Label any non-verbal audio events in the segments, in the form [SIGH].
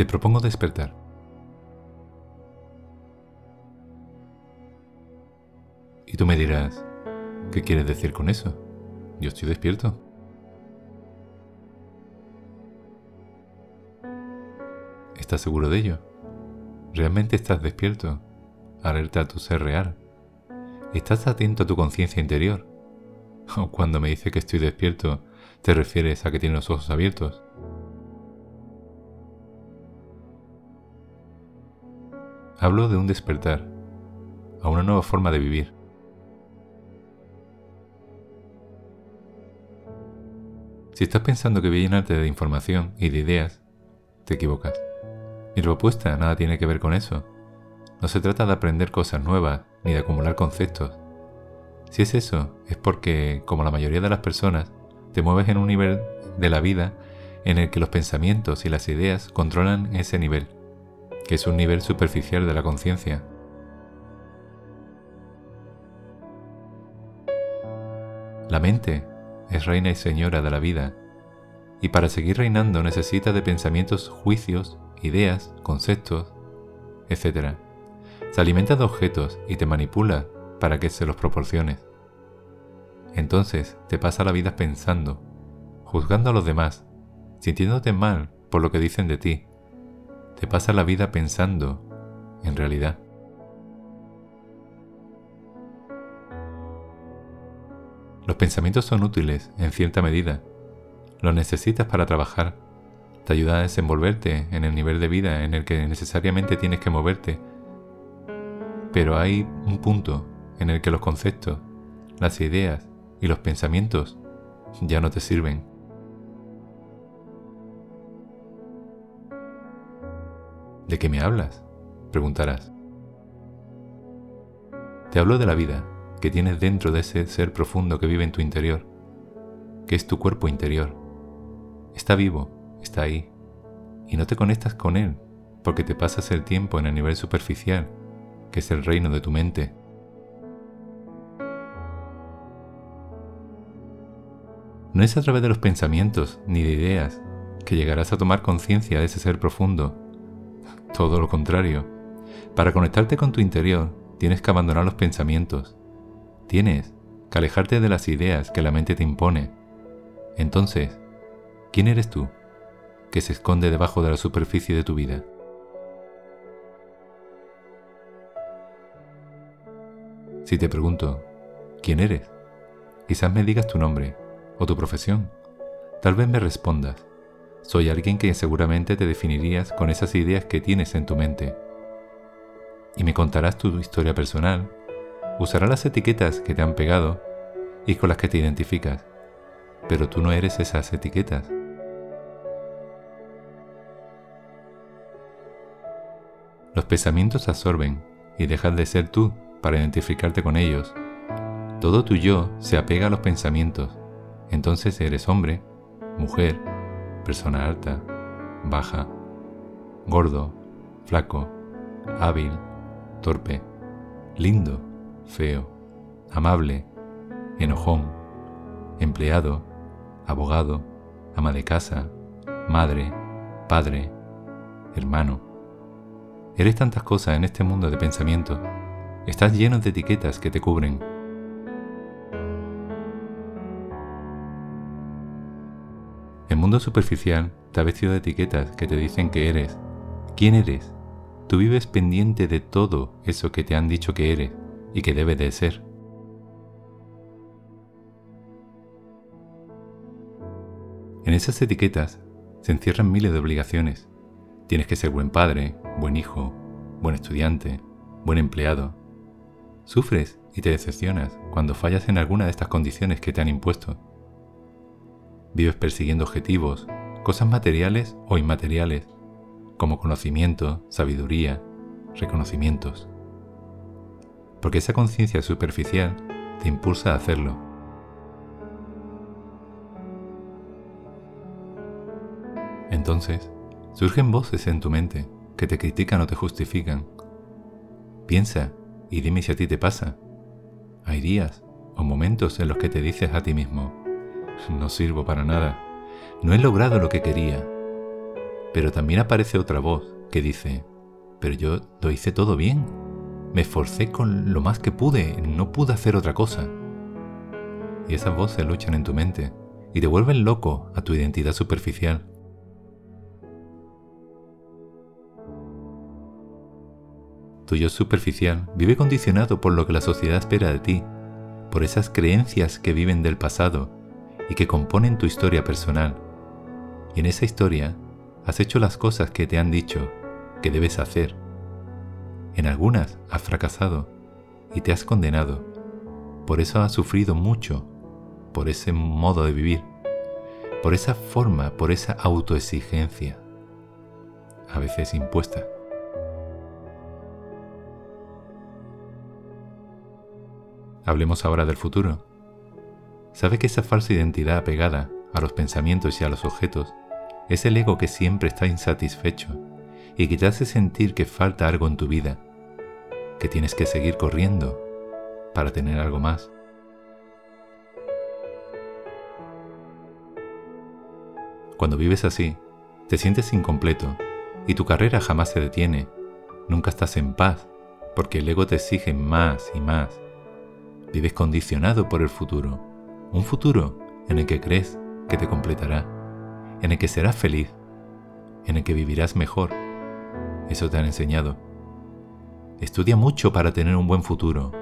Te propongo despertar. Y tú me dirás, ¿qué quieres decir con eso? Yo estoy despierto. ¿Estás seguro de ello? ¿Realmente estás despierto? Alerta a tu ser real. ¿Estás atento a tu conciencia interior? [LAUGHS] O cuando me dice que estoy despierto, ¿te refieres a que tienes los ojos abiertos? Hablo de un despertar, a una nueva forma de vivir. Si estás pensando que voy a llenarte de información y de ideas, te equivocas. Mi propuesta nada tiene que ver con eso. No se trata de aprender cosas nuevas ni de acumular conceptos. Si es eso, es porque, como la mayoría de las personas, te mueves en un nivel de la vida en el que los pensamientos y las ideas controlan ese nivel, que es un nivel superficial de la conciencia. La mente es reina y señora de la vida, y para seguir reinando necesita de pensamientos, juicios, ideas, conceptos, etc. Se alimenta de objetos y te manipula para que se los proporciones. Entonces te pasa la vida pensando, juzgando a los demás, sintiéndote mal por lo que dicen de ti. Te pasa la vida pensando, en realidad. Los pensamientos son útiles en cierta medida. Los necesitas para trabajar te ayuda a desenvolverte en el nivel de vida en el que necesariamente tienes que moverte. Pero hay un punto en el que los conceptos, las ideas y los pensamientos ya no te sirven. ¿De qué me hablas? preguntarás. Te hablo de la vida que tienes dentro de ese ser profundo que vive en tu interior, que es tu cuerpo interior. Está vivo está ahí. Y no te conectas con Él, porque te pasas el tiempo en el nivel superficial, que es el reino de tu mente. No es a través de los pensamientos ni de ideas que llegarás a tomar conciencia de ese ser profundo. Todo lo contrario. Para conectarte con tu interior, tienes que abandonar los pensamientos. Tienes que alejarte de las ideas que la mente te impone. Entonces, ¿quién eres tú? que se esconde debajo de la superficie de tu vida. Si te pregunto, ¿quién eres? Quizás me digas tu nombre o tu profesión. Tal vez me respondas, soy alguien que seguramente te definirías con esas ideas que tienes en tu mente. Y me contarás tu historia personal, usarás las etiquetas que te han pegado y con las que te identificas, pero tú no eres esas etiquetas. Los pensamientos absorben y dejas de ser tú para identificarte con ellos. Todo tu yo se apega a los pensamientos. Entonces eres hombre, mujer, persona alta, baja, gordo, flaco, hábil, torpe, lindo, feo, amable, enojón, empleado, abogado, ama de casa, madre, padre, hermano. Eres tantas cosas en este mundo de pensamiento. Estás lleno de etiquetas que te cubren. Mundo superficial ha vestido de etiquetas que te dicen que eres. ¿Quién eres? Tú vives pendiente de todo eso que te han dicho que eres y que debe de ser. En esas etiquetas se encierran miles de obligaciones, Tienes que ser buen padre, buen hijo, buen estudiante, buen empleado. Sufres y te decepcionas cuando fallas en alguna de estas condiciones que te han impuesto. Vives persiguiendo objetivos, cosas materiales o inmateriales, como conocimiento, sabiduría, reconocimientos. Porque esa conciencia superficial te impulsa a hacerlo. Entonces, Surgen voces en tu mente que te critican o te justifican. Piensa y dime si a ti te pasa. Hay días o momentos en los que te dices a ti mismo, no sirvo para nada, no he logrado lo que quería. Pero también aparece otra voz que dice, pero yo lo hice todo bien. Me esforcé con lo más que pude, no pude hacer otra cosa. Y esas voces luchan en tu mente y te vuelven loco a tu identidad superficial. Tu yo superficial vive condicionado por lo que la sociedad espera de ti, por esas creencias que viven del pasado y que componen tu historia personal. Y en esa historia has hecho las cosas que te han dicho que debes hacer. En algunas has fracasado y te has condenado. Por eso has sufrido mucho, por ese modo de vivir, por esa forma, por esa autoexigencia, a veces impuesta. Hablemos ahora del futuro. ¿Sabe que esa falsa identidad apegada a los pensamientos y a los objetos es el ego que siempre está insatisfecho y que te hace sentir que falta algo en tu vida, que tienes que seguir corriendo para tener algo más? Cuando vives así, te sientes incompleto y tu carrera jamás se detiene. Nunca estás en paz porque el ego te exige más y más Vives condicionado por el futuro, un futuro en el que crees que te completará, en el que serás feliz, en el que vivirás mejor. Eso te han enseñado. Estudia mucho para tener un buen futuro.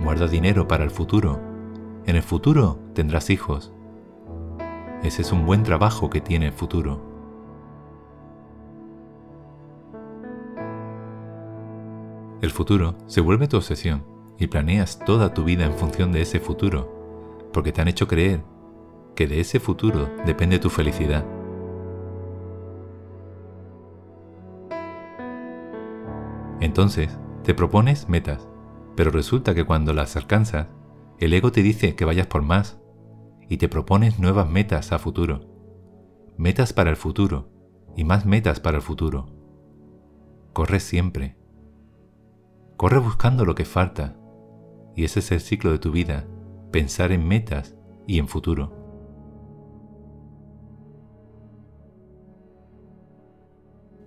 Guarda dinero para el futuro. En el futuro tendrás hijos. Ese es un buen trabajo que tiene el futuro. El futuro se vuelve tu obsesión y planeas toda tu vida en función de ese futuro, porque te han hecho creer que de ese futuro depende tu felicidad. Entonces, te propones metas, pero resulta que cuando las alcanzas, el ego te dice que vayas por más y te propones nuevas metas a futuro. Metas para el futuro y más metas para el futuro. Corres siempre. Corre buscando lo que falta y ese es el ciclo de tu vida, pensar en metas y en futuro.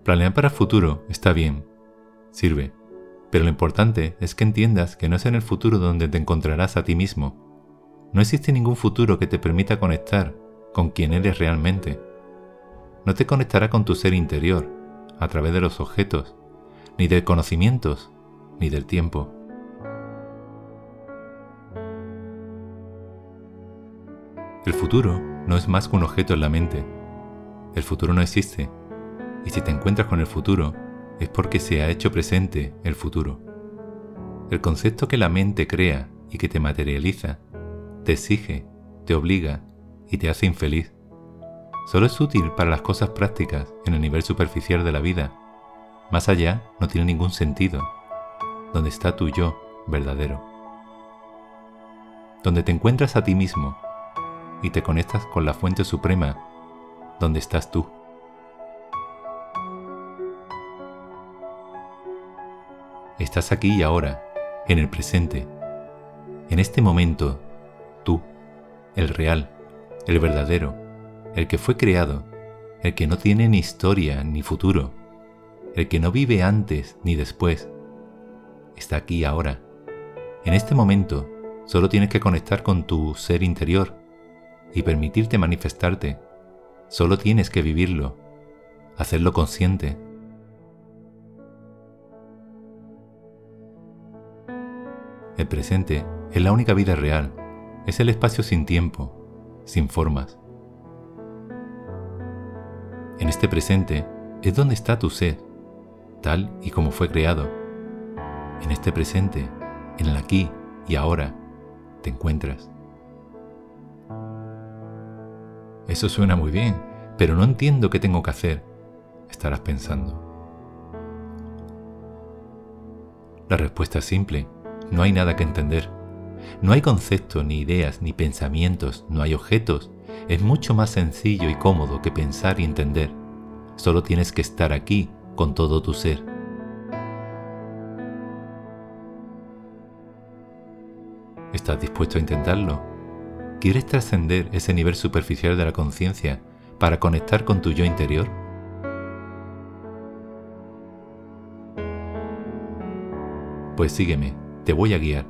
Planear para el futuro está bien, sirve, pero lo importante es que entiendas que no es en el futuro donde te encontrarás a ti mismo. No existe ningún futuro que te permita conectar con quien eres realmente. No te conectará con tu ser interior, a través de los objetos, ni de conocimientos, ni del tiempo. El futuro no es más que un objeto en la mente. El futuro no existe. Y si te encuentras con el futuro, es porque se ha hecho presente el futuro. El concepto que la mente crea y que te materializa, te exige, te obliga y te hace infeliz. Solo es útil para las cosas prácticas en el nivel superficial de la vida. Más allá no tiene ningún sentido. Donde está tu yo verdadero. Donde te encuentras a ti mismo y te conectas con la fuente suprema, donde estás tú. Estás aquí y ahora, en el presente, en este momento, tú, el real, el verdadero, el que fue creado, el que no tiene ni historia ni futuro, el que no vive antes ni después, está aquí ahora. En este momento, solo tienes que conectar con tu ser interior, y permitirte manifestarte. Solo tienes que vivirlo, hacerlo consciente. El presente es la única vida real, es el espacio sin tiempo, sin formas. En este presente es donde está tu ser, tal y como fue creado. En este presente, en el aquí y ahora, te encuentras. Eso suena muy bien, pero no entiendo qué tengo que hacer, estarás pensando. La respuesta es simple, no hay nada que entender. No hay conceptos, ni ideas, ni pensamientos, no hay objetos. Es mucho más sencillo y cómodo que pensar y entender. Solo tienes que estar aquí con todo tu ser. ¿Estás dispuesto a intentarlo? ¿Quieres trascender ese nivel superficial de la conciencia para conectar con tu yo interior? Pues sígueme, te voy a guiar.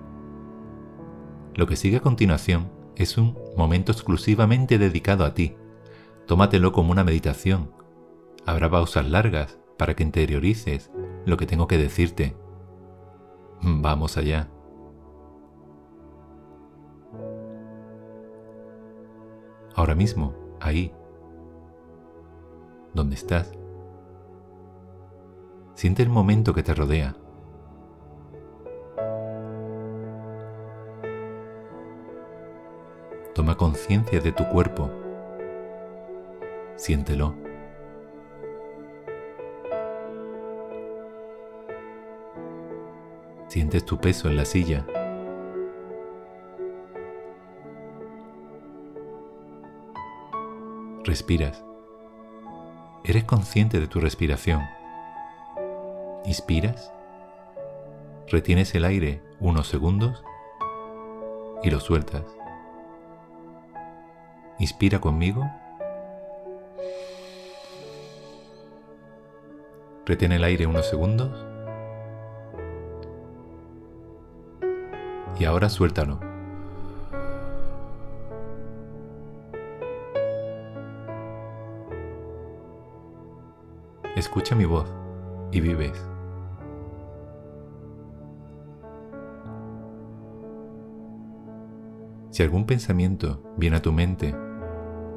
Lo que sigue a continuación es un momento exclusivamente dedicado a ti. Tómatelo como una meditación. Habrá pausas largas para que interiorices lo que tengo que decirte. Vamos allá. Ahora mismo, ahí, donde estás, siente el momento que te rodea. Toma conciencia de tu cuerpo. Siéntelo. Sientes tu peso en la silla. Respiras. Eres consciente de tu respiración. Inspiras. Retienes el aire unos segundos y lo sueltas. Inspira conmigo. Retén el aire unos segundos. Y ahora suéltalo. Escucha mi voz y vives. Si algún pensamiento viene a tu mente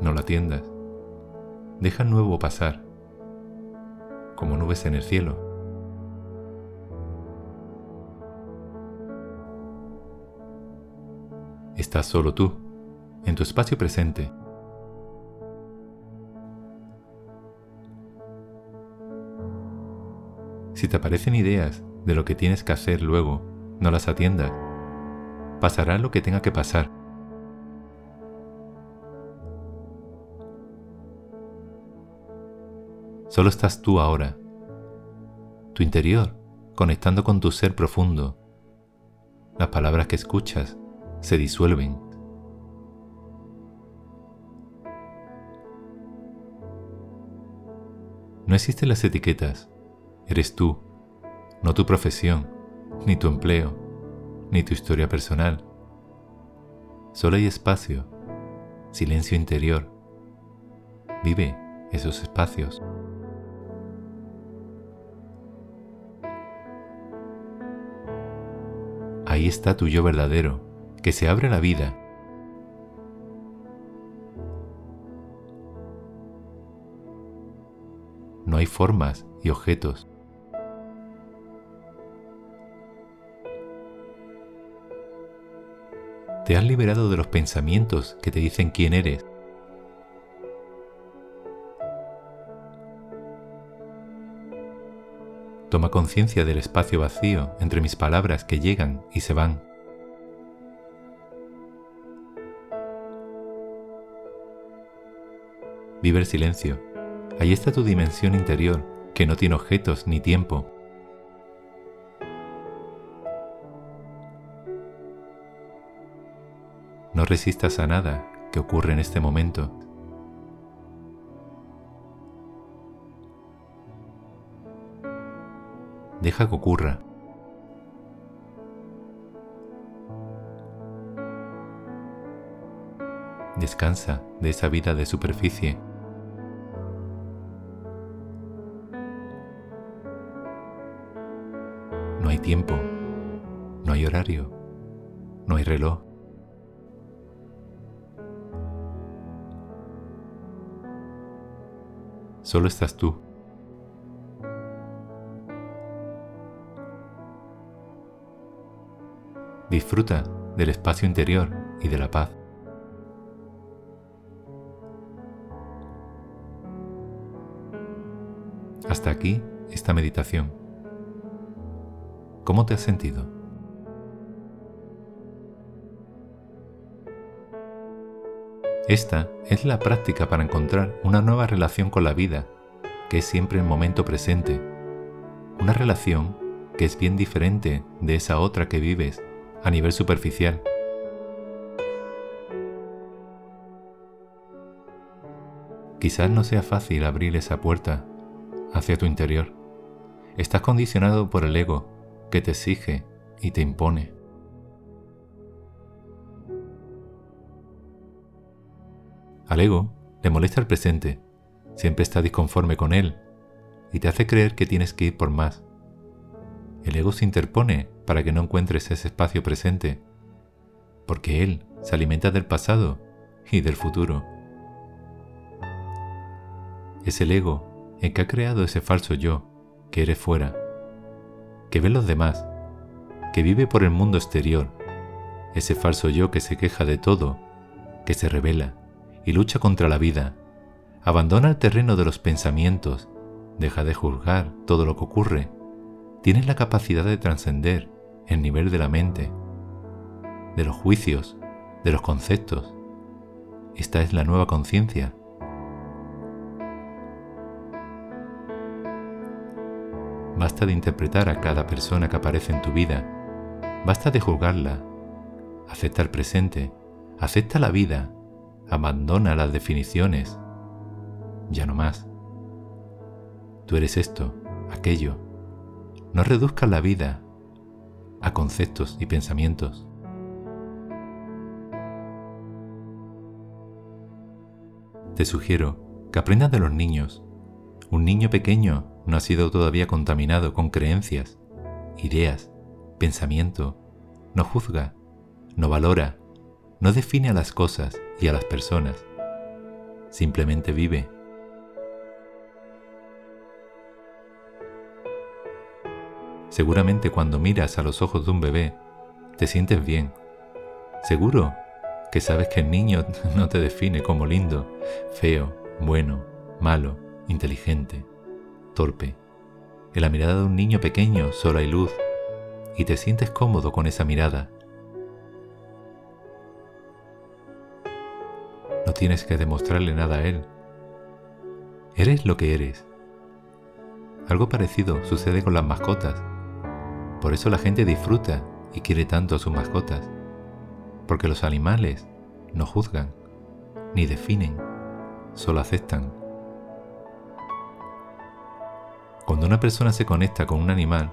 no la atiendas. Deja nuevo pasar, como nubes en el cielo. Estás solo tú, en tu espacio presente. Si te aparecen ideas de lo que tienes que hacer luego, no las atiendas. Pasará lo que tenga que pasar Solo estás tú ahora, tu interior, conectando con tu ser profundo. Las palabras que escuchas se disuelven. No existen las etiquetas. Eres tú, no tu profesión, ni tu empleo, ni tu historia personal. Solo hay espacio, silencio interior. Vive esos espacios. ahí está tu yo verdadero, que se abre la vida. No hay formas y objetos. Te has liberado de los pensamientos que te dicen quién eres. Toma conciencia del espacio vacío entre mis palabras que llegan y se van. Vive el silencio. Ahí está tu dimensión interior, que no tiene objetos ni tiempo. No resistas a nada que ocurre en este momento. Deja que ocurra. Descansa de esa vida de superficie. No hay tiempo, no hay horario, no hay reloj. Solo estás tú. Disfruta del espacio interior y de la paz. Hasta aquí esta meditación. ¿Cómo te has sentido? Esta es la práctica para encontrar una nueva relación con la vida, que es siempre el momento presente. Una relación que es bien diferente de esa otra que vives a nivel superficial. Quizás no sea fácil abrir esa puerta hacia tu interior. Estás condicionado por el ego que te exige y te impone. Al ego le molesta el presente, siempre está disconforme con él y te hace creer que tienes que ir por más. El ego se interpone para que no encuentres ese espacio presente, porque él se alimenta del pasado y del futuro. Es el ego el que ha creado ese falso yo que eres fuera, que ve los demás, que vive por el mundo exterior, ese falso yo que se queja de todo, que se revela y lucha contra la vida, abandona el terreno de los pensamientos, deja de juzgar todo lo que ocurre, tienes la capacidad de trascender el nivel de la mente, de los juicios, de los conceptos. Esta es la nueva conciencia. Basta de interpretar a cada persona que aparece en tu vida. Basta de juzgarla. Acepta el presente. Acepta la vida Abandona las definiciones. Ya no más. Tú eres esto, aquello. No reduzcas la vida a conceptos y pensamientos. Te sugiero que aprendas de los niños. Un niño pequeño no ha sido todavía contaminado con creencias, ideas, pensamiento. No juzga, no valora, no define a las cosas y a las personas. Simplemente vive. Seguramente cuando miras a los ojos de un bebé, te sientes bien. Seguro que sabes que el niño [LAUGHS] no te define como lindo, feo, bueno, malo, inteligente, torpe. En la mirada de un niño pequeño solo hay luz y te sientes cómodo con esa mirada Tienes que demostrarle nada a él. Eres lo que eres. Algo parecido sucede con las mascotas. Por eso la gente disfruta y quiere tanto a sus mascotas. Porque los animales no juzgan, ni definen, solo aceptan. Cuando una persona se conecta con un animal,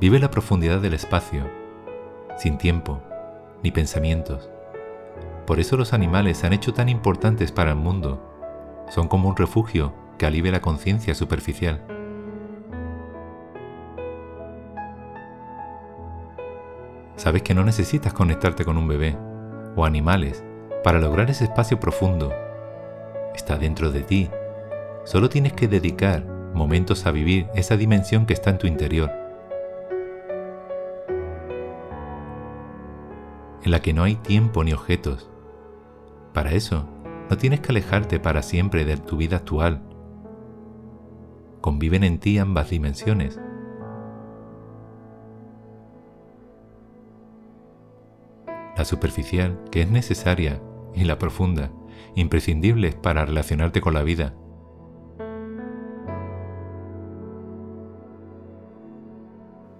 vive la profundidad del espacio, sin tiempo, ni pensamientos. Por eso los animales se han hecho tan importantes para el mundo. Son como un refugio que alivia la conciencia superficial. Sabes que no necesitas conectarte con un bebé o animales para lograr ese espacio profundo. Está dentro de ti. Solo tienes que dedicar momentos a vivir esa dimensión que está en tu interior. En la que no hay tiempo ni objetos, para eso, no tienes que alejarte para siempre de tu vida actual. Conviven en ti ambas dimensiones. La superficial, que es necesaria, y la profunda, imprescindibles para relacionarte con la vida.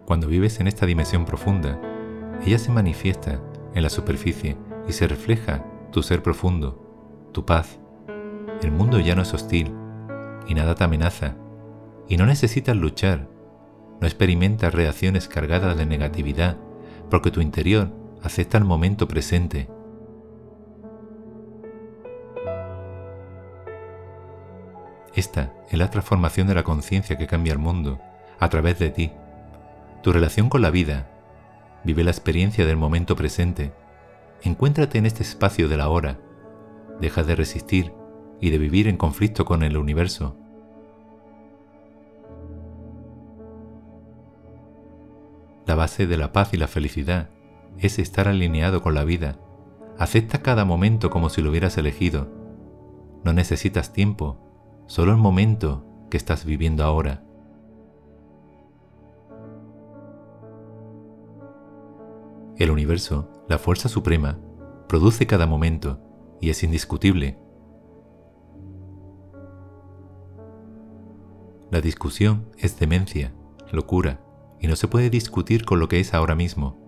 Cuando vives en esta dimensión profunda, ella se manifiesta en la superficie y se refleja tu ser profundo, tu paz. El mundo ya no es hostil y nada te amenaza y no necesitas luchar, no experimentas reacciones cargadas de negatividad porque tu interior acepta el momento presente. Esta es la transformación de la conciencia que cambia el mundo a través de ti. Tu relación con la vida vive la experiencia del momento presente Encuéntrate en este espacio de la hora. Deja de resistir y de vivir en conflicto con el universo. La base de la paz y la felicidad es estar alineado con la vida. Acepta cada momento como si lo hubieras elegido. No necesitas tiempo, solo el momento que estás viviendo ahora. El universo, la fuerza suprema, produce cada momento y es indiscutible. La discusión es demencia, locura, y no se puede discutir con lo que es ahora mismo.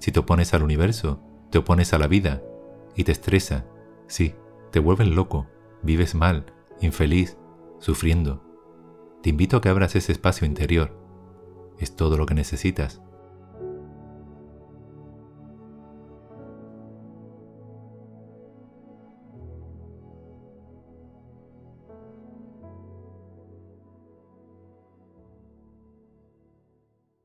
Si te opones al universo, te opones a la vida y te estresa, sí, te vuelves loco, vives mal, infeliz, sufriendo. Te invito a que abras ese espacio interior. Es todo lo que necesitas.